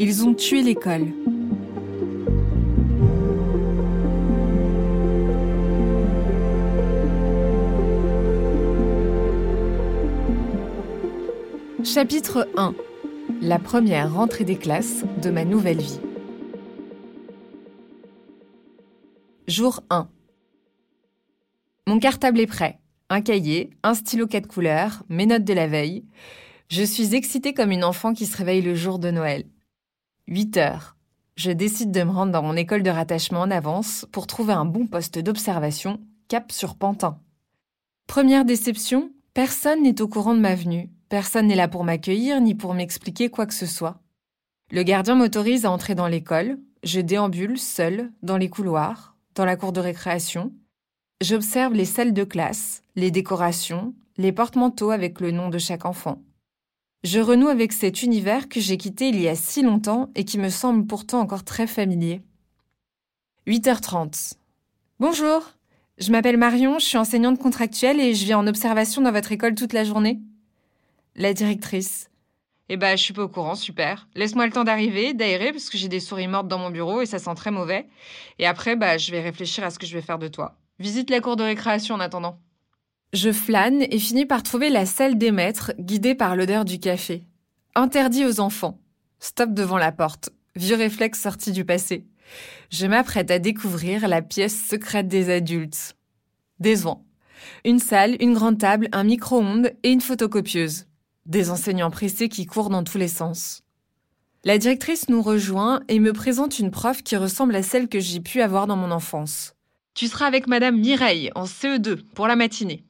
Ils ont tué l'école. Chapitre 1 La première rentrée des classes de ma nouvelle vie. Jour 1 Mon cartable est prêt. Un cahier, un stylo quatre couleurs, mes notes de la veille. Je suis excitée comme une enfant qui se réveille le jour de Noël. 8 heures. Je décide de me rendre dans mon école de rattachement en avance pour trouver un bon poste d'observation, cap sur Pantin. Première déception, personne n'est au courant de ma venue. Personne n'est là pour m'accueillir ni pour m'expliquer quoi que ce soit. Le gardien m'autorise à entrer dans l'école. Je déambule seule dans les couloirs, dans la cour de récréation. J'observe les salles de classe, les décorations, les porte-manteaux avec le nom de chaque enfant. Je renoue avec cet univers que j'ai quitté il y a si longtemps et qui me semble pourtant encore très familier. 8h30. Bonjour, je m'appelle Marion, je suis enseignante contractuelle et je viens en observation dans votre école toute la journée. La directrice. Eh ben, je suis pas au courant, super. Laisse-moi le temps d'arriver, d'aérer, parce que j'ai des souris mortes dans mon bureau et ça sent très mauvais. Et après, bah, je vais réfléchir à ce que je vais faire de toi. Visite la cour de récréation en attendant. Je flâne et finis par trouver la salle des maîtres, guidée par l'odeur du café. Interdit aux enfants. Stop devant la porte. Vieux réflexe sorti du passé. Je m'apprête à découvrir la pièce secrète des adultes. Décevant. Une salle, une grande table, un micro-ondes et une photocopieuse. Des enseignants pressés qui courent dans tous les sens. La directrice nous rejoint et me présente une prof qui ressemble à celle que j'ai pu avoir dans mon enfance. Tu seras avec Madame Mireille en CE2 pour la matinée.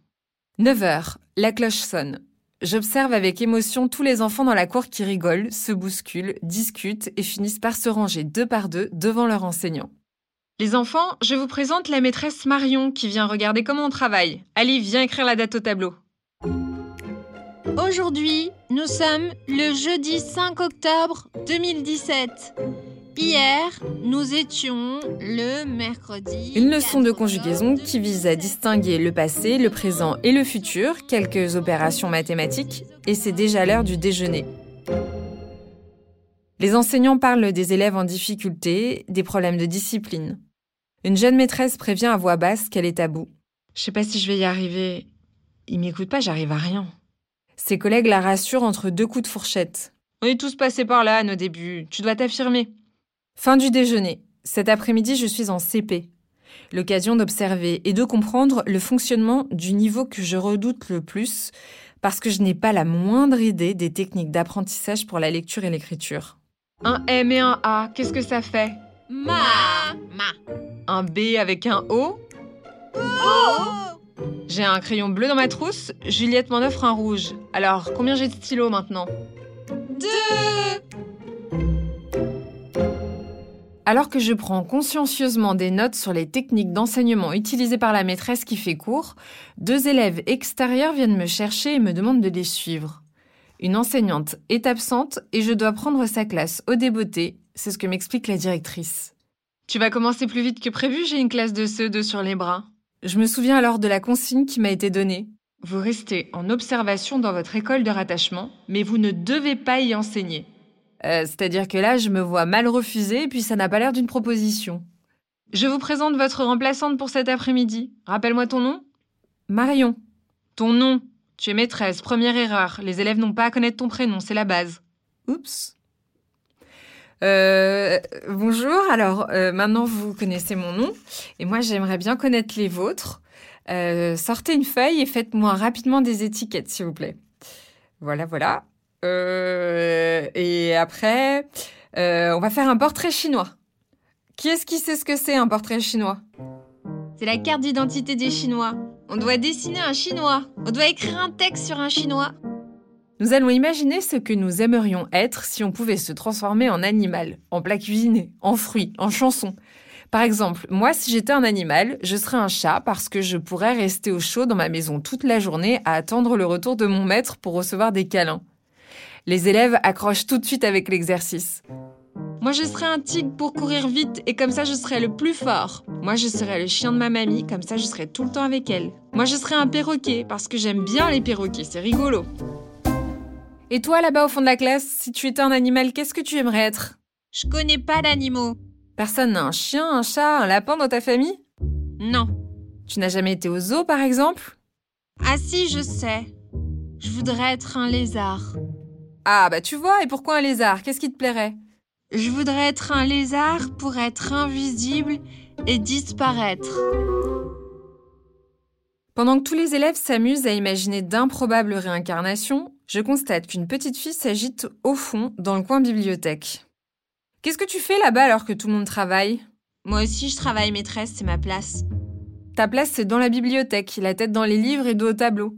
9 heures, la cloche sonne. J'observe avec émotion tous les enfants dans la cour qui rigolent, se bousculent, discutent et finissent par se ranger deux par deux devant leur enseignant. Les enfants, je vous présente la maîtresse Marion qui vient regarder comment on travaille. Allez, viens écrire la date au tableau. Aujourd'hui, nous sommes le jeudi 5 octobre 2017. Hier, nous étions le mercredi. Une leçon de conjugaison qui vise à distinguer le passé, le présent et le futur, quelques opérations mathématiques, et c'est déjà l'heure du déjeuner. Les enseignants parlent des élèves en difficulté, des problèmes de discipline. Une jeune maîtresse prévient à voix basse qu'elle est à bout. Je sais pas si je vais y arriver. Il m'écoute pas, j'arrive à rien. Ses collègues la rassurent entre deux coups de fourchette. On est tous passés par là à nos débuts. Tu dois t'affirmer. Fin du déjeuner. Cet après-midi, je suis en CP. L'occasion d'observer et de comprendre le fonctionnement du niveau que je redoute le plus, parce que je n'ai pas la moindre idée des techniques d'apprentissage pour la lecture et l'écriture. Un M et un A, qu'est-ce que ça fait? Ma. Ma. Un B avec un O? Oh. J'ai un crayon bleu dans ma trousse, Juliette m'en offre un rouge. Alors, combien j'ai de stylos maintenant? Deux. Alors que je prends consciencieusement des notes sur les techniques d'enseignement utilisées par la maîtresse qui fait cours, deux élèves extérieurs viennent me chercher et me demandent de les suivre. Une enseignante est absente et je dois prendre sa classe au débeauté, c'est ce que m'explique la directrice. Tu vas commencer plus vite que prévu, j'ai une classe de CE2 sur les bras. Je me souviens alors de la consigne qui m'a été donnée. Vous restez en observation dans votre école de rattachement, mais vous ne devez pas y enseigner. Euh, C'est-à-dire que là, je me vois mal refuser, et puis ça n'a pas l'air d'une proposition. Je vous présente votre remplaçante pour cet après-midi. Rappelle-moi ton nom Marion. Ton nom Tu es maîtresse, première erreur. Les élèves n'ont pas à connaître ton prénom, c'est la base. Oups. Euh, bonjour, alors euh, maintenant vous connaissez mon nom, et moi j'aimerais bien connaître les vôtres. Euh, sortez une feuille et faites-moi rapidement des étiquettes, s'il vous plaît. Voilà, voilà. Euh, et après, euh, on va faire un portrait chinois. Qui est-ce qui sait ce que c'est un portrait chinois? C'est la carte d'identité des Chinois. On doit dessiner un Chinois. On doit écrire un texte sur un Chinois. Nous allons imaginer ce que nous aimerions être si on pouvait se transformer en animal, en plat cuisiné, en fruit, en chanson. Par exemple, moi, si j'étais un animal, je serais un chat parce que je pourrais rester au chaud dans ma maison toute la journée à attendre le retour de mon maître pour recevoir des câlins. Les élèves accrochent tout de suite avec l'exercice. Moi, je serais un tigre pour courir vite et comme ça, je serais le plus fort. Moi, je serais le chien de ma mamie, comme ça, je serais tout le temps avec elle. Moi, je serais un perroquet parce que j'aime bien les perroquets, c'est rigolo. Et toi, là-bas au fond de la classe, si tu étais un animal, qu'est-ce que tu aimerais être? Je connais pas d'animaux. Personne n'a un chien, un chat, un lapin dans ta famille? Non. Tu n'as jamais été au zoo, par exemple? Ah si, je sais. Je voudrais être un lézard. Ah, bah tu vois, et pourquoi un lézard? Qu'est-ce qui te plairait? Je voudrais être un lézard pour être invisible et disparaître. Pendant que tous les élèves s'amusent à imaginer d'improbables réincarnations, je constate qu'une petite fille s'agite au fond, dans le coin bibliothèque. Qu'est-ce que tu fais là-bas alors que tout le monde travaille? Moi aussi, je travaille maîtresse, c'est ma place. Ta place, c'est dans la bibliothèque, la tête dans les livres et dos au tableau.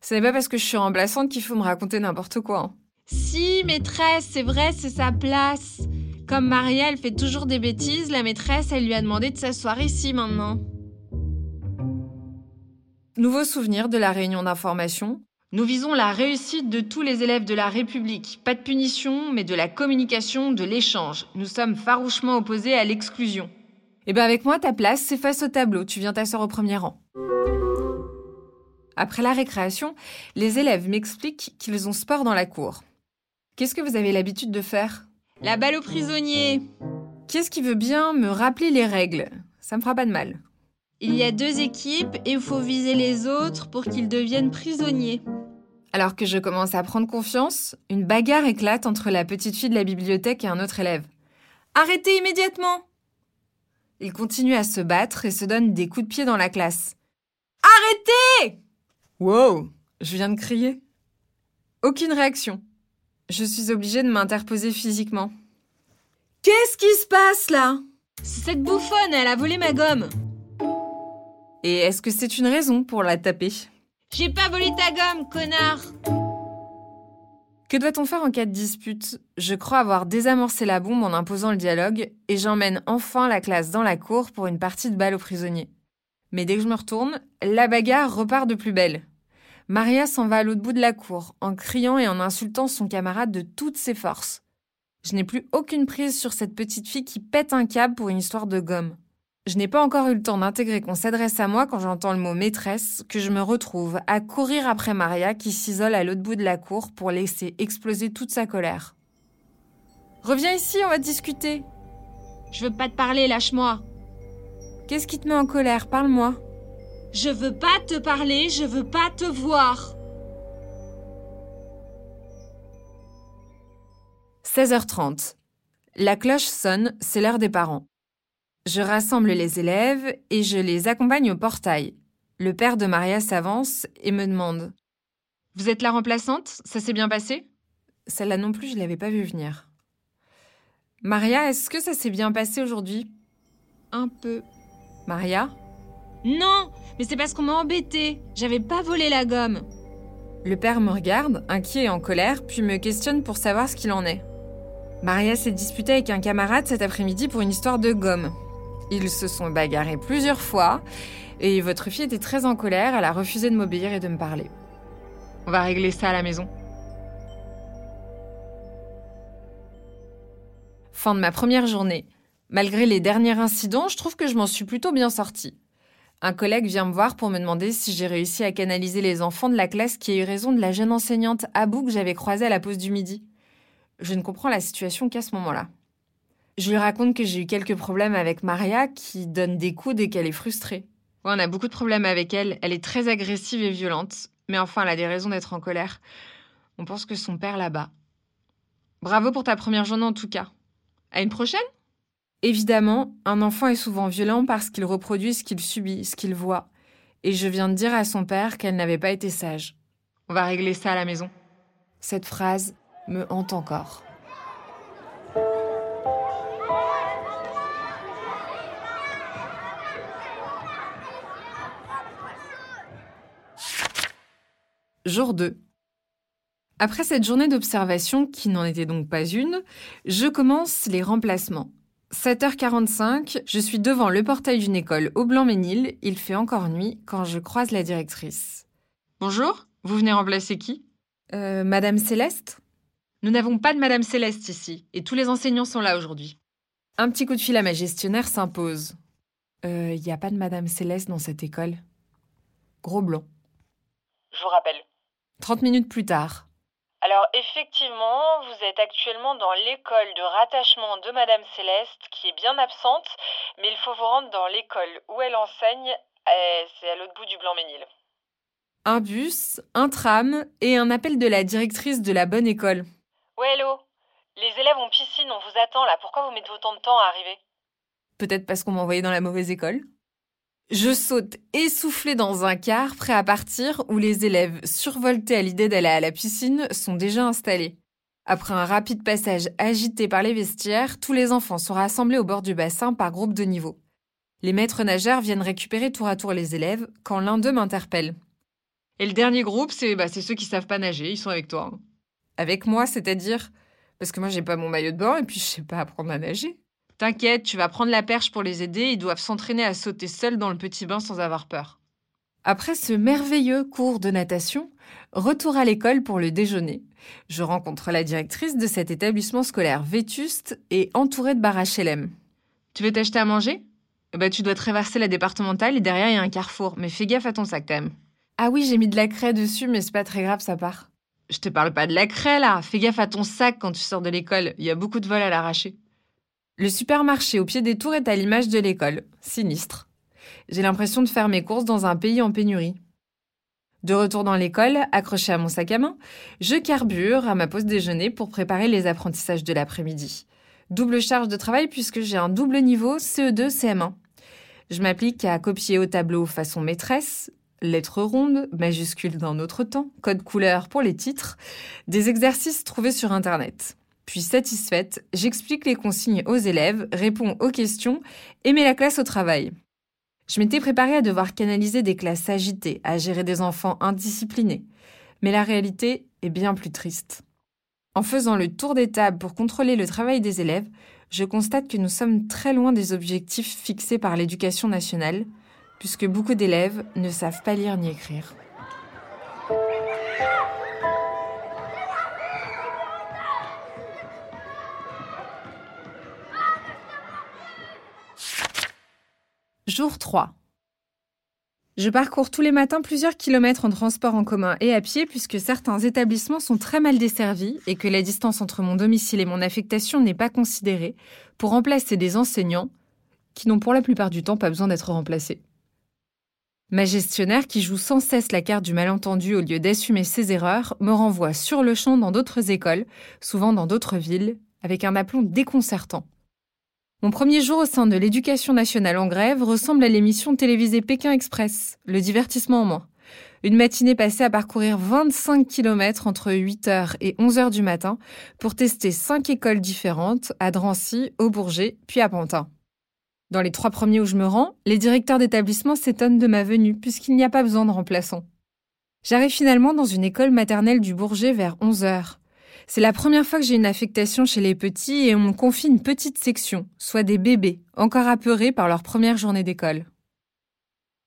Ce n'est pas parce que je suis remplaçante qu'il faut me raconter n'importe quoi. hein. Si, maîtresse, c'est vrai, c'est sa place. Comme Maria, elle fait toujours des bêtises, la maîtresse, elle lui a demandé de s'asseoir ici maintenant. Nouveau souvenir de la réunion d'information. Nous visons la réussite de tous les élèves de la République. Pas de punition, mais de la communication, de l'échange. Nous sommes farouchement opposés à l'exclusion. Eh bien avec moi, ta place, c'est face au tableau. Tu viens t'asseoir au premier rang. Après la récréation, les élèves m'expliquent qu'ils ont sport dans la cour. Qu'est-ce que vous avez l'habitude de faire? La balle aux prisonniers. Qui est-ce qui veut bien me rappeler les règles? Ça me fera pas de mal. Il y a deux équipes et il faut viser les autres pour qu'ils deviennent prisonniers. Alors que je commence à prendre confiance, une bagarre éclate entre la petite fille de la bibliothèque et un autre élève. Arrêtez immédiatement Ils continuent à se battre et se donnent des coups de pied dans la classe. Arrêtez Wow Je viens de crier. Aucune réaction. Je suis obligée de m'interposer physiquement. Qu'est-ce qui se passe là? C'est cette bouffonne, elle a volé ma gomme. Et est-ce que c'est une raison pour la taper? J'ai pas volé ta gomme, connard. Que doit-on faire en cas de dispute? Je crois avoir désamorcé la bombe en imposant le dialogue et j'emmène enfin la classe dans la cour pour une partie de balle aux prisonniers. Mais dès que je me retourne, la bagarre repart de plus belle. Maria s'en va à l'autre bout de la cour, en criant et en insultant son camarade de toutes ses forces. Je n'ai plus aucune prise sur cette petite fille qui pète un câble pour une histoire de gomme. Je n'ai pas encore eu le temps d'intégrer qu'on s'adresse à moi quand j'entends le mot maîtresse, que je me retrouve à courir après Maria qui s'isole à l'autre bout de la cour pour laisser exploser toute sa colère. Reviens ici, on va discuter. Je veux pas te parler, lâche-moi. Qu'est-ce qui te met en colère? Parle-moi. Je veux pas te parler, je veux pas te voir. 16h30. La cloche sonne, c'est l'heure des parents. Je rassemble les élèves et je les accompagne au portail. Le père de Maria s'avance et me demande Vous êtes la remplaçante? Ça s'est bien passé? Celle-là non plus, je l'avais pas vu venir. Maria, est-ce que ça s'est bien passé aujourd'hui? Un peu. Maria? Non, mais c'est parce qu'on m'a embêté. J'avais pas volé la gomme. Le père me regarde, inquiet et en colère, puis me questionne pour savoir ce qu'il en est. Maria s'est disputée avec un camarade cet après-midi pour une histoire de gomme. Ils se sont bagarrés plusieurs fois et votre fille était très en colère, elle a refusé de m'obéir et de me parler. On va régler ça à la maison. Fin de ma première journée. Malgré les derniers incidents, je trouve que je m'en suis plutôt bien sortie. Un collègue vient me voir pour me demander si j'ai réussi à canaliser les enfants de la classe qui a eu raison de la jeune enseignante Abou que j'avais croisée à la pause du midi. Je ne comprends la situation qu'à ce moment-là. Je lui raconte que j'ai eu quelques problèmes avec Maria qui donne des coups dès qu'elle est frustrée. Ouais, on a beaucoup de problèmes avec elle. Elle est très agressive et violente. Mais enfin, elle a des raisons d'être en colère. On pense que son père la bat. Bravo pour ta première journée en tout cas. À une prochaine? Évidemment, un enfant est souvent violent parce qu'il reproduit ce qu'il subit, ce qu'il voit. Et je viens de dire à son père qu'elle n'avait pas été sage. On va régler ça à la maison. Cette phrase me hante encore. Jour 2. Après cette journée d'observation, qui n'en était donc pas une, je commence les remplacements. 7h45, je suis devant le portail d'une école au Blanc-Ménil. Il fait encore nuit quand je croise la directrice. Bonjour, vous venez remplacer qui? Euh, Madame Céleste Nous n'avons pas de Madame Céleste ici, et tous les enseignants sont là aujourd'hui. Un petit coup de fil à ma gestionnaire s'impose. Il euh, n'y a pas de Madame Céleste dans cette école? Gros blanc. Je vous rappelle. 30 minutes plus tard. Alors effectivement, vous êtes actuellement dans l'école de rattachement de Madame Céleste qui est bien absente, mais il faut vous rendre dans l'école où elle enseigne, c'est à l'autre bout du Blanc-Ménil. Un bus, un tram et un appel de la directrice de la bonne école. Ouais, hello Les élèves ont piscine, on vous attend là, pourquoi vous mettez autant de temps à arriver? Peut-être parce qu'on m'a envoyé dans la mauvaise école. Je saute essoufflée dans un car prêt à partir où les élèves, survoltés à l'idée d'aller à la piscine, sont déjà installés. Après un rapide passage agité par les vestiaires, tous les enfants sont rassemblés au bord du bassin par groupe de niveau. Les maîtres nageurs viennent récupérer tour à tour les élèves quand l'un d'eux m'interpelle. Et le dernier groupe, c'est bah, ceux qui savent pas nager, ils sont avec toi. hein. Avec moi, c'est-à-dire? Parce que moi, j'ai pas mon maillot de bain et puis je sais pas apprendre à nager. T'inquiète, tu vas prendre la perche pour les aider, ils doivent s'entraîner à sauter seuls dans le petit bain sans avoir peur. Après ce merveilleux cours de natation, retour à l'école pour le déjeuner. Je rencontre la directrice de cet établissement scolaire vétuste et entouré de bar HLM. Tu veux t'acheter à manger? Eh ben, tu dois traverser la départementale et derrière il y a un carrefour, mais fais gaffe à ton sac quand même. Ah oui, j'ai mis de la craie dessus, mais c'est pas très grave, ça part. Je te parle pas de la craie là, fais gaffe à ton sac quand tu sors de l'école, il y a beaucoup de vols à l'arracher. Le supermarché au pied des tours est à l'image de l'école, sinistre. J'ai l'impression de faire mes courses dans un pays en pénurie. De retour dans l'école, accroché à mon sac à main, je carbure à ma pause déjeuner pour préparer les apprentissages de l'après-midi. Double charge de travail puisque j'ai un double niveau E CE2 CM1. Je m'applique à copier au tableau façon maîtresse, lettres rondes, majuscules d'un autre temps, code couleur pour les titres, des exercices trouvés sur Internet. Puis satisfaite, j'explique les consignes aux élèves, réponds aux questions et mets la classe au travail. Je m'étais préparée à devoir canaliser des classes agitées, à gérer des enfants indisciplinés. Mais la réalité est bien plus triste. En faisant le tour des tables pour contrôler le travail des élèves, je constate que nous sommes très loin des objectifs fixés par l'éducation nationale, puisque beaucoup d'élèves ne savent pas lire ni écrire. Jour 3. Je parcours tous les matins plusieurs kilomètres en transport en commun et à pied puisque certains établissements sont très mal desservis et que la distance entre mon domicile et mon affectation n'est pas considérée pour remplacer des enseignants qui n'ont pour la plupart du temps pas besoin d'être remplacés. Ma gestionnaire, qui joue sans cesse la carte du malentendu au lieu d'assumer ses erreurs, me renvoie sur le champ dans d'autres écoles, souvent dans d'autres villes, avec un aplomb déconcertant. Mon premier jour au sein de l'éducation nationale en grève ressemble à l'émission télévisée Pékin Express, le divertissement en moins. Une matinée passée à parcourir 25 km entre 8h et 11h du matin pour tester 5 écoles différentes à Drancy, au Bourget, puis à Pantin. Dans les trois premiers où je me rends, les directeurs d'établissement s'étonnent de ma venue puisqu'il n'y a pas besoin de remplaçants. J'arrive finalement dans une école maternelle du Bourget vers 11h. C'est la première fois que j'ai une affectation chez les petits et on me confie une petite section, soit des bébés, encore apeurés par leur première journée d'école.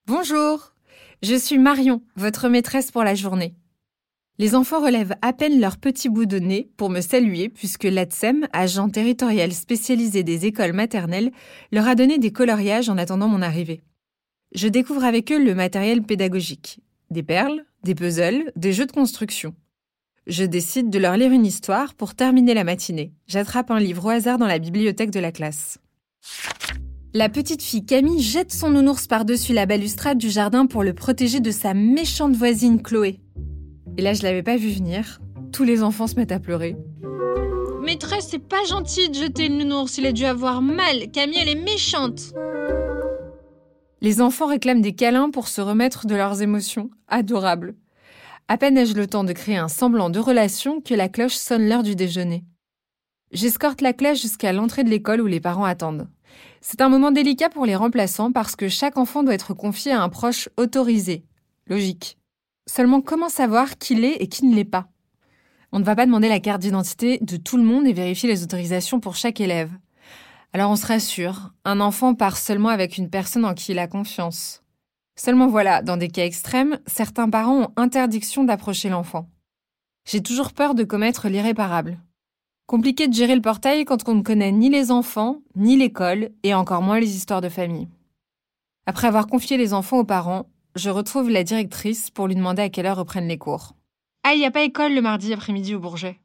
Bonjour, je suis Marion, votre maîtresse pour la journée. Les enfants relèvent à peine leur petit bout de nez pour me saluer puisque l'ATSEM, agent territorial spécialisé des écoles maternelles, leur a donné des coloriages en attendant mon arrivée. Je découvre avec eux le matériel pédagogique. Des perles, des puzzles, des jeux de construction. Je décide de leur lire une histoire pour terminer la matinée. J'attrape un livre au hasard dans la bibliothèque de la classe. La petite fille Camille jette son nounours par-dessus la balustrade du jardin pour le protéger de sa méchante voisine Chloé. Et là, je l'avais pas vu venir. Tous les enfants se mettent à pleurer. Maîtresse, c'est pas gentil de jeter le nounours, il a dû avoir mal. Camille, elle est méchante. Les enfants réclament des câlins pour se remettre de leurs émotions. Adorable. À peine ai-je le temps de créer un semblant de relation que la cloche sonne l'heure du déjeuner. J'escorte la classe jusqu'à l'entrée de l'école où les parents attendent. C'est un moment délicat pour les remplaçants parce que chaque enfant doit être confié à un proche autorisé. Logique. Seulement comment savoir qui l'est et qui ne l'est pas? On ne va pas demander la carte d'identité de tout le monde et vérifier les autorisations pour chaque élève. Alors on se rassure, un enfant part seulement avec une personne en qui il a confiance. Seulement voilà, dans des cas extrêmes, certains parents ont interdiction d'approcher l'enfant. J'ai toujours peur de commettre l'irréparable. Compliqué de gérer le portail quand on ne connaît ni les enfants, ni l'école, et encore moins les histoires de famille. Après avoir confié les enfants aux parents, je retrouve la directrice pour lui demander à quelle heure reprennent les cours. Ah, il n'y a pas école le mardi après-midi au Bourget.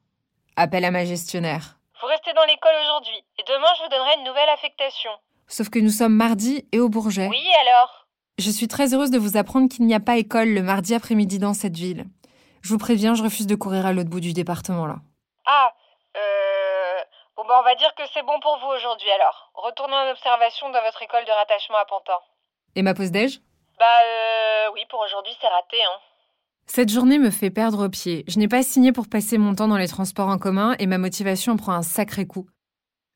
Appel à ma gestionnaire. Vous restez dans l'école aujourd'hui, et demain je vous donnerai une nouvelle affectation. Sauf que nous sommes mardi et au Bourget. Oui, alors? Je suis très heureuse de vous apprendre qu'il n'y a pas école le mardi après-midi dans cette ville. Je vous préviens, je refuse de courir à l'autre bout du département là. Ah, euh... Bon bah on va dire que c'est bon pour vous aujourd'hui alors. Retournez en observation dans votre école de rattachement à Pantin. Et ma pause déj? Bah euh... Oui, pour aujourd'hui c'est raté, hein. Cette journée me fait perdre pied. Je n'ai pas signé pour passer mon temps dans les transports en commun et ma motivation prend un sacré coup.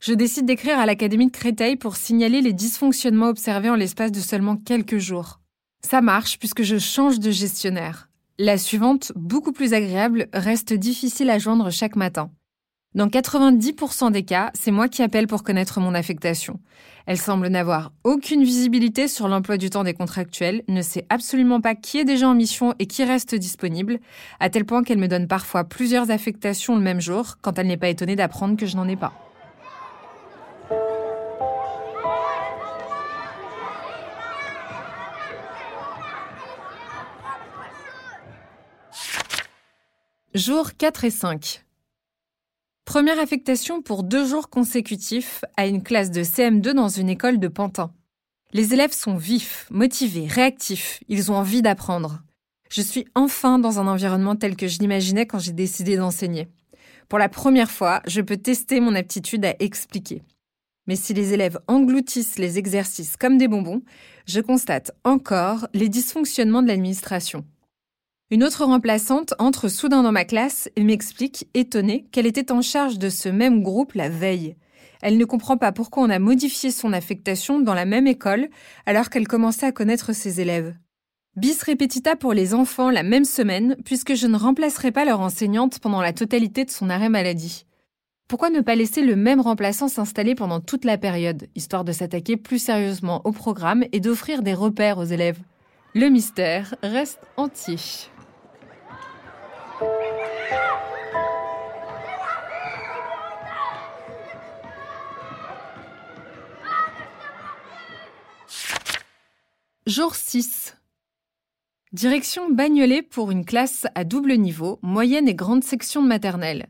Je décide d'écrire à l'Académie de Créteil pour signaler les dysfonctionnements observés en l'espace de seulement quelques jours. Ça marche puisque je change de gestionnaire. La suivante, beaucoup plus agréable, reste difficile à joindre chaque matin. Dans 90% des cas, c'est moi qui appelle pour connaître mon affectation. Elle semble n'avoir aucune visibilité sur l'emploi du temps des contractuels, ne sait absolument pas qui est déjà en mission et qui reste disponible, à tel point qu'elle me donne parfois plusieurs affectations le même jour quand elle n'est pas étonnée d'apprendre que je n'en ai pas. Jours 4 et 5. Première affectation pour deux jours consécutifs à une classe de CM2 dans une école de Pantin. Les élèves sont vifs, motivés, réactifs, ils ont envie d'apprendre. Je suis enfin dans un environnement tel que je l'imaginais quand j'ai décidé d'enseigner. Pour la première fois, je peux tester mon aptitude à expliquer. Mais si les élèves engloutissent les exercices comme des bonbons, je constate encore les dysfonctionnements de l'administration. Une autre remplaçante entre soudain dans ma classe et m'explique, étonnée, qu'elle était en charge de ce même groupe la veille. Elle ne comprend pas pourquoi on a modifié son affectation dans la même école alors qu'elle commençait à connaître ses élèves. Bis repetita pour les enfants la même semaine puisque je ne remplacerai pas leur enseignante pendant la totalité de son arrêt maladie. Pourquoi ne pas laisser le même remplaçant s'installer pendant toute la période, histoire de s'attaquer plus sérieusement au programme et d'offrir des repères aux élèves? Le mystère reste entier. Jour 6. Direction Bagnolet pour une classe à double niveau, moyenne et grande section maternelle.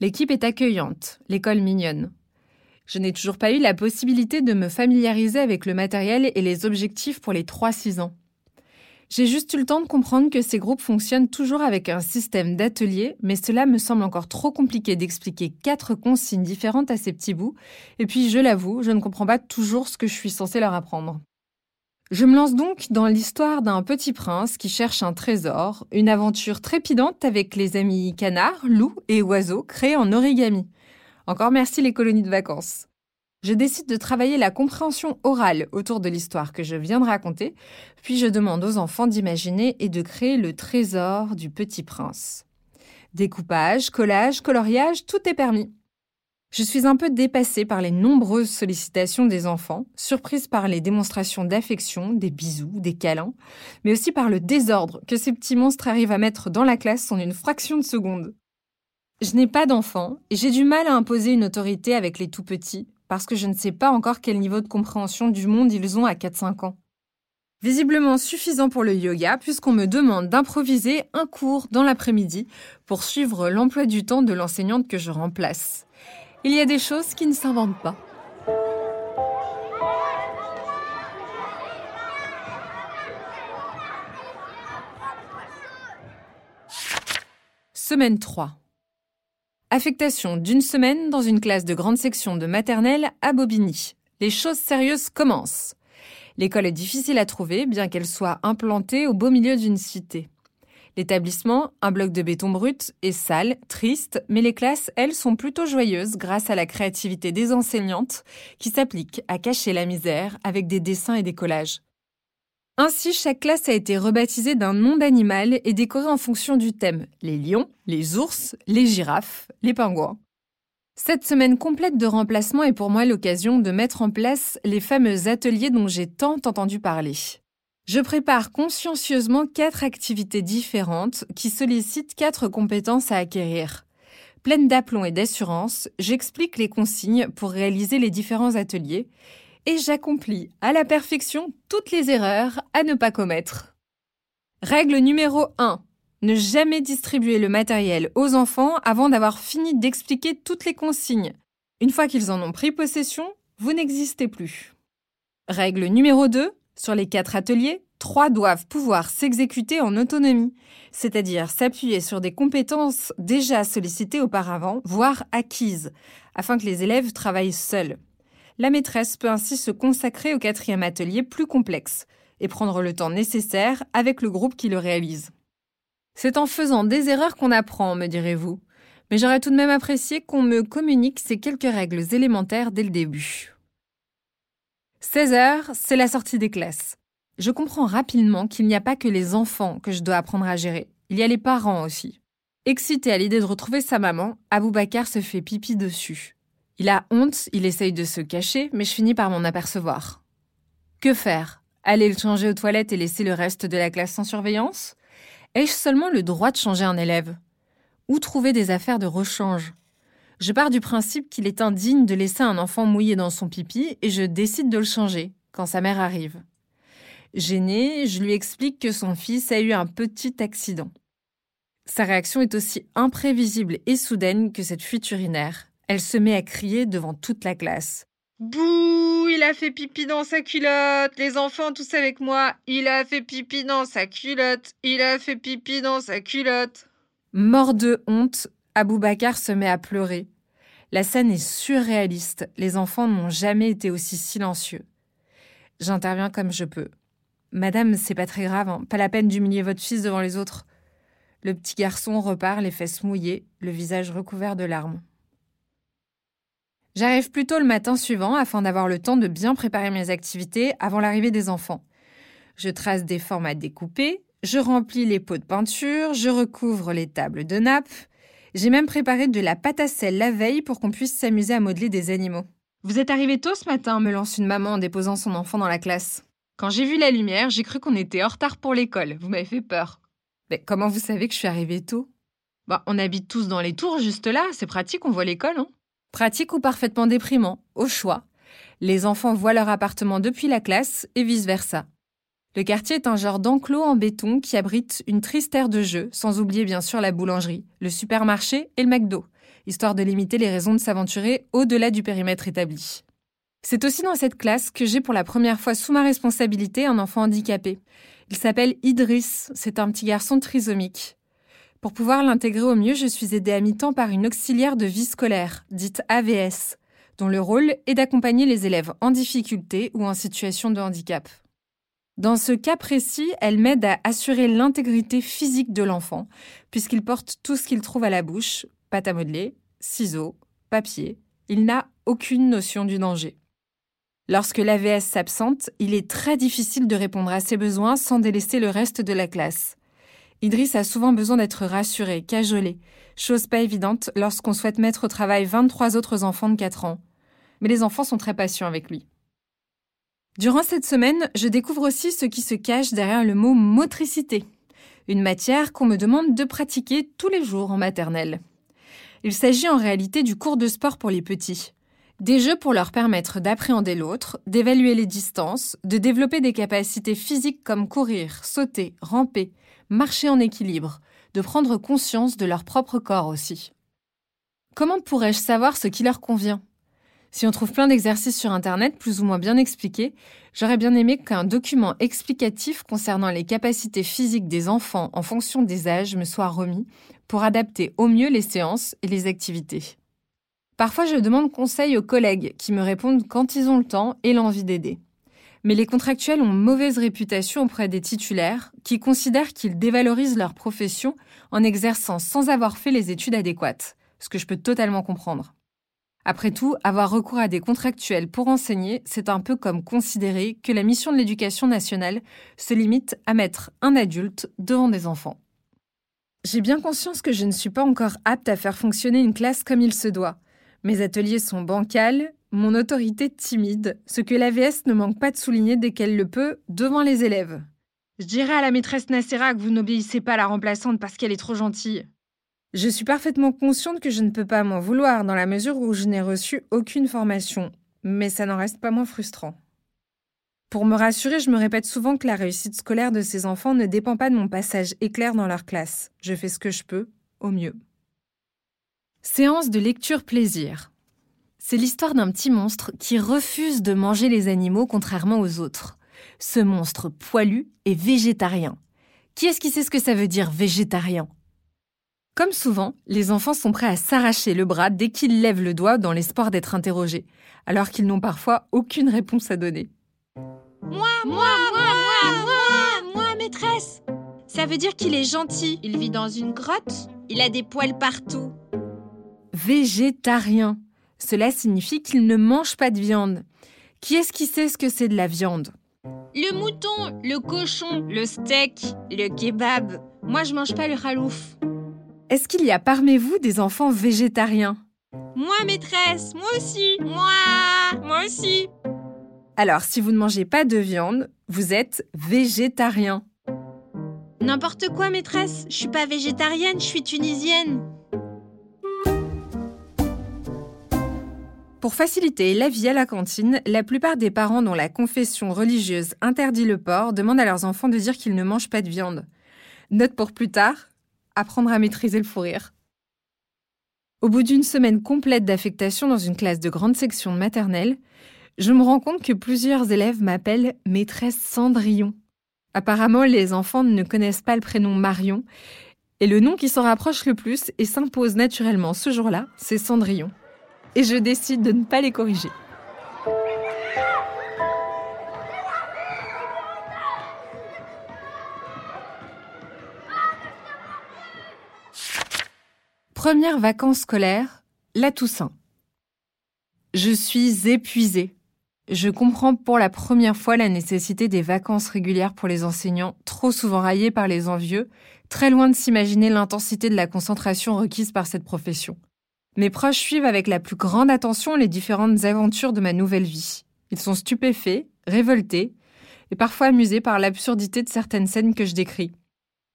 L'équipe est accueillante, l'école mignonne. Je n'ai toujours pas eu la possibilité de me familiariser avec le matériel et les objectifs pour les 3-6 ans. J'ai juste eu le temps de comprendre que ces groupes fonctionnent toujours avec un système d'atelier, mais cela me semble encore trop compliqué d'expliquer quatre consignes différentes à ces petits bouts, et puis je l'avoue, je ne comprends pas toujours ce que je suis censée leur apprendre. Je me lance donc dans l'histoire d'un petit prince qui cherche un trésor, une aventure trépidante avec les amis canards, loups et oiseaux créés en origami. Encore merci les colonies de vacances. Je décide de travailler la compréhension orale autour de l'histoire que je viens de raconter, puis je demande aux enfants d'imaginer et de créer le trésor du petit prince. Découpage, collage, coloriage, tout est permis. Je suis un peu dépassée par les nombreuses sollicitations des enfants, surprise par les démonstrations d'affection, des bisous, des câlins, mais aussi par le désordre que ces petits monstres arrivent à mettre dans la classe en une fraction de seconde. Je n'ai pas d'enfants et j'ai du mal à imposer une autorité avec les tout petits parce que je ne sais pas encore quel niveau de compréhension du monde ils ont à 4-5 ans. Visiblement suffisant pour le yoga puisqu'on me demande d'improviser un cours dans l'après-midi pour suivre l'emploi du temps de l'enseignante que je remplace. Il y a des choses qui ne s'inventent pas. Semaine 3. Affectation d'une semaine dans une classe de grande section de maternelle à Bobigny. Les choses sérieuses commencent. L'école est difficile à trouver, bien qu'elle soit implantée au beau milieu d'une cité. L'établissement, un bloc de béton brut, est sale, triste, mais les classes, elles, sont plutôt joyeuses grâce à la créativité des enseignantes qui s'appliquent à cacher la misère avec des dessins et des collages. Ainsi, chaque classe a été rebaptisée d'un nom d'animal et décorée en fonction du thème les lions, les ours, les girafes, les pingouins. Cette semaine complète de remplacement est pour moi l'occasion de mettre en place les fameux ateliers dont j'ai tant entendu parler. Je prépare consciencieusement quatre activités différentes qui sollicitent quatre compétences à acquérir. Pleine d'aplomb et d'assurance, j'explique les consignes pour réaliser les différents ateliers et j'accomplis à la perfection toutes les erreurs à ne pas commettre. Règle numéro 1. Ne jamais distribuer le matériel aux enfants avant d'avoir fini d'expliquer toutes les consignes. Une fois qu'ils en ont pris possession, vous n'existez plus. Règle numéro 2. Sur les quatre ateliers, trois doivent pouvoir s'exécuter en autonomie, c'est-à-dire s'appuyer sur des compétences déjà sollicitées auparavant, voire acquises, afin que les élèves travaillent seuls. La maîtresse peut ainsi se consacrer au quatrième atelier plus complexe et prendre le temps nécessaire avec le groupe qui le réalise. C'est en faisant des erreurs qu'on apprend, me direz-vous, mais j'aurais tout de même apprécié qu'on me communique ces quelques règles élémentaires dès le début. 16 heures, c'est la sortie des classes. Je comprends rapidement qu'il n'y a pas que les enfants que je dois apprendre à gérer. Il y a les parents aussi. Excité à l'idée de retrouver sa maman, Aboubacar se fait pipi dessus. Il a honte, il essaye de se cacher, mais je finis par m'en apercevoir. Que faire? Aller le changer aux toilettes et laisser le reste de la classe sans surveillance? Ai-je seulement le droit de changer un élève? Ou trouver des affaires de rechange? Je pars du principe qu'il est indigne de laisser un enfant mouillé dans son pipi et je décide de le changer quand sa mère arrive. Gêné, je lui explique que son fils a eu un petit accident. Sa réaction est aussi imprévisible et soudaine que cette fuite urinaire. Elle se met à crier devant toute la classe. Bouh, il a fait pipi dans sa culotte. Les enfants, tous avec moi. Il a fait pipi dans sa culotte. Il a fait pipi dans sa culotte. Mort de honte, Aboubacar se met à pleurer. La scène est surréaliste. Les enfants n'ont jamais été aussi silencieux. J'interviens comme je peux. Madame, c'est pas très grave, hein. pas la peine d'humilier votre fils devant les autres. Le petit garçon repart, les fesses mouillées, le visage recouvert de larmes. J'arrive plus tôt le matin suivant afin d'avoir le temps de bien préparer mes activités avant l'arrivée des enfants. Je trace des formes à découper, je remplis les pots de peinture, je recouvre les tables de nappes, j'ai même préparé de la pâte à sel la veille pour qu'on puisse s'amuser à modeler des animaux. Vous êtes arrivé tôt ce matin, me lance une maman en déposant son enfant dans la classe. Quand j'ai vu la lumière, j'ai cru qu'on était en retard pour l'école. Vous m'avez fait peur. Mais comment vous savez que je suis arrivée tôt? Bah, on habite tous dans les tours juste là, c'est pratique, on voit l'école, hein Pratique ou parfaitement déprimant, au choix. Les enfants voient leur appartement depuis la classe et vice-versa. Le quartier est un genre d'enclos en béton qui abrite une triste aire de jeu, sans oublier bien sûr la boulangerie, le supermarché et le McDo, histoire de limiter les raisons de s'aventurer au-delà du périmètre établi. C'est aussi dans cette classe que j'ai pour la première fois sous ma responsabilité un enfant handicapé. Il s'appelle Idriss, c'est un petit garçon trisomique. Pour pouvoir l'intégrer au mieux, je suis aidée à mi-temps par une auxiliaire de vie scolaire, dite AVS, dont le rôle est d'accompagner les élèves en difficulté ou en situation de handicap. Dans ce cas précis, elle m'aide à assurer l'intégrité physique de l'enfant, puisqu'il porte tout ce qu'il trouve à la bouche, pâte à modeler, ciseaux, papier. Il n'a aucune notion du danger. Lorsque l'AVS s'absente, il est très difficile de répondre à ses besoins sans délaisser le reste de la classe. Idriss a souvent besoin d'être rassuré, cajolé, chose pas évidente lorsqu'on souhaite mettre au travail 23 autres enfants de 4 ans. Mais les enfants sont très patients avec lui. Durant cette semaine, je découvre aussi ce qui se cache derrière le mot motricité, une matière qu'on me demande de pratiquer tous les jours en maternelle. Il s'agit en réalité du cours de sport pour les petits. Des jeux pour leur permettre d'appréhender l'autre, d'évaluer les distances, de développer des capacités physiques comme courir, sauter, ramper, marcher en équilibre, de prendre conscience de leur propre corps aussi. Comment pourrais-je savoir ce qui leur convient? Si on trouve plein d'exercices sur Internet, plus ou moins bien expliqués, j'aurais bien aimé qu'un document explicatif concernant les capacités physiques des enfants en fonction des âges me soit remis pour adapter au mieux les séances et les activités. Parfois, je demande conseil aux collègues qui me répondent quand ils ont le temps et l'envie d'aider. Mais les contractuels ont mauvaise réputation auprès des titulaires qui considèrent qu'ils dévalorisent leur profession en exerçant sans avoir fait les études adéquates, ce que je peux totalement comprendre. Après tout, avoir recours à des contractuels pour enseigner, c'est un peu comme considérer que la mission de l'éducation nationale se limite à mettre un adulte devant des enfants. J'ai bien conscience que je ne suis pas encore apte à faire fonctionner une classe comme il se doit. Mes ateliers sont bancals, mon autorité timide, ce que l'AVS ne manque pas de souligner dès qu'elle le peut devant les élèves. Je dirais à la maîtresse Nacera que vous n'obéissez pas à la remplaçante parce qu'elle est trop gentille. Je suis parfaitement consciente que je ne peux pas m'en vouloir dans la mesure où je n'ai reçu aucune formation, mais ça n'en reste pas moins frustrant. Pour me rassurer, je me répète souvent que la réussite scolaire de ces enfants ne dépend pas de mon passage éclair dans leur classe. Je fais ce que je peux, au mieux. Séance de lecture plaisir. C'est l'histoire d'un petit monstre qui refuse de manger les animaux contrairement aux autres. Ce monstre poilu est végétarien. Qui est-ce qui sait ce que ça veut dire végétarien? Comme souvent, les enfants sont prêts à s'arracher le bras dès qu'ils lèvent le doigt dans l'espoir d'être interrogés, alors qu'ils n'ont parfois aucune réponse à donner. Moi, moi, moi, moi, moi, moi, maîtresse Ça veut dire qu'il est gentil. Il vit dans une grotte. Il a des poils partout. Végétarien. Cela signifie qu'il ne mange pas de viande. Qui est-ce qui sait ce que c'est de la viande? Le mouton, le cochon, le steak, le kebab. Moi, je mange pas le ralouf. Est-ce qu'il y a parmi vous des enfants végétariens? Moi, maîtresse, moi aussi. Moi, moi aussi. Alors, si vous ne mangez pas de viande, vous êtes végétarien. N'importe quoi, maîtresse. Je suis pas végétarienne, je suis tunisienne. Pour faciliter la vie à la cantine, la plupart des parents dont la confession religieuse interdit le porc demandent à leurs enfants de dire qu'ils ne mangent pas de viande. Note pour plus tard, apprendre à maîtriser le fou rire. Au bout d'une semaine complète d'affectation dans une classe de grande section de maternelle, je me rends compte que plusieurs élèves m'appellent maîtresse Cendrillon. Apparemment, les enfants ne connaissent pas le prénom Marion, et le nom qui s'en rapproche le plus et s'impose naturellement ce jour-là, c'est Cendrillon et je décide de ne pas les corriger. Première vacances scolaires, la Toussaint. Je suis épuisée. Je comprends pour la première fois la nécessité des vacances régulières pour les enseignants, trop souvent raillés par les envieux, très loin de s'imaginer l'intensité de la concentration requise par cette profession. Mes proches suivent avec la plus grande attention les différentes aventures de ma nouvelle vie. Ils sont stupéfaits, révoltés, et parfois amusés par l'absurdité de certaines scènes que je décris.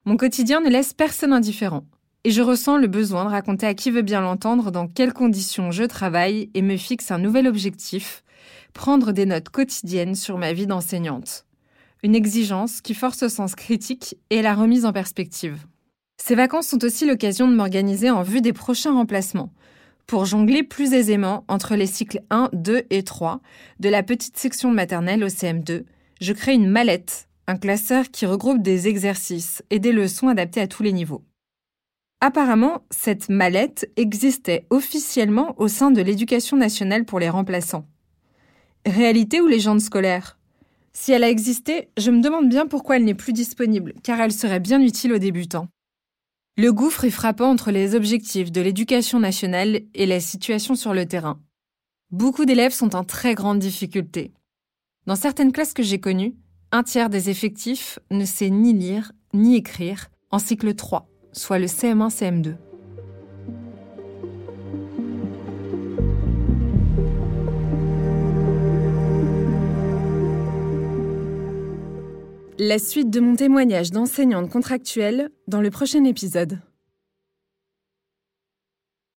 Mon quotidien ne laisse personne indifférent, et je ressens le besoin de raconter à qui veut bien l'entendre dans quelles conditions je travaille et me fixe un nouvel objectif, prendre des notes quotidiennes sur ma vie d'enseignante. Une exigence qui force au sens critique et la remise en perspective. Ces vacances sont aussi l'occasion de m'organiser en vue des prochains remplacements, pour jongler plus aisément entre les cycles 1, 2 et 3 de la petite section maternelle au CM2, je crée une mallette, un classeur qui regroupe des exercices et des leçons adaptées à tous les niveaux. Apparemment, cette mallette existait officiellement au sein de l'éducation nationale pour les remplaçants. Réalité ou légende scolaire? Si elle a existé, je me demande bien pourquoi elle n'est plus disponible, car elle serait bien utile aux débutants. Le gouffre est frappant entre les objectifs de l'éducation nationale et la situation sur le terrain. Beaucoup d'élèves sont en très grande difficulté. Dans certaines classes que j'ai connues, un tiers des effectifs ne sait ni lire ni écrire en cycle 3, soit le CM1-CM2. La suite de mon témoignage d'enseignante contractuelle dans le prochain épisode.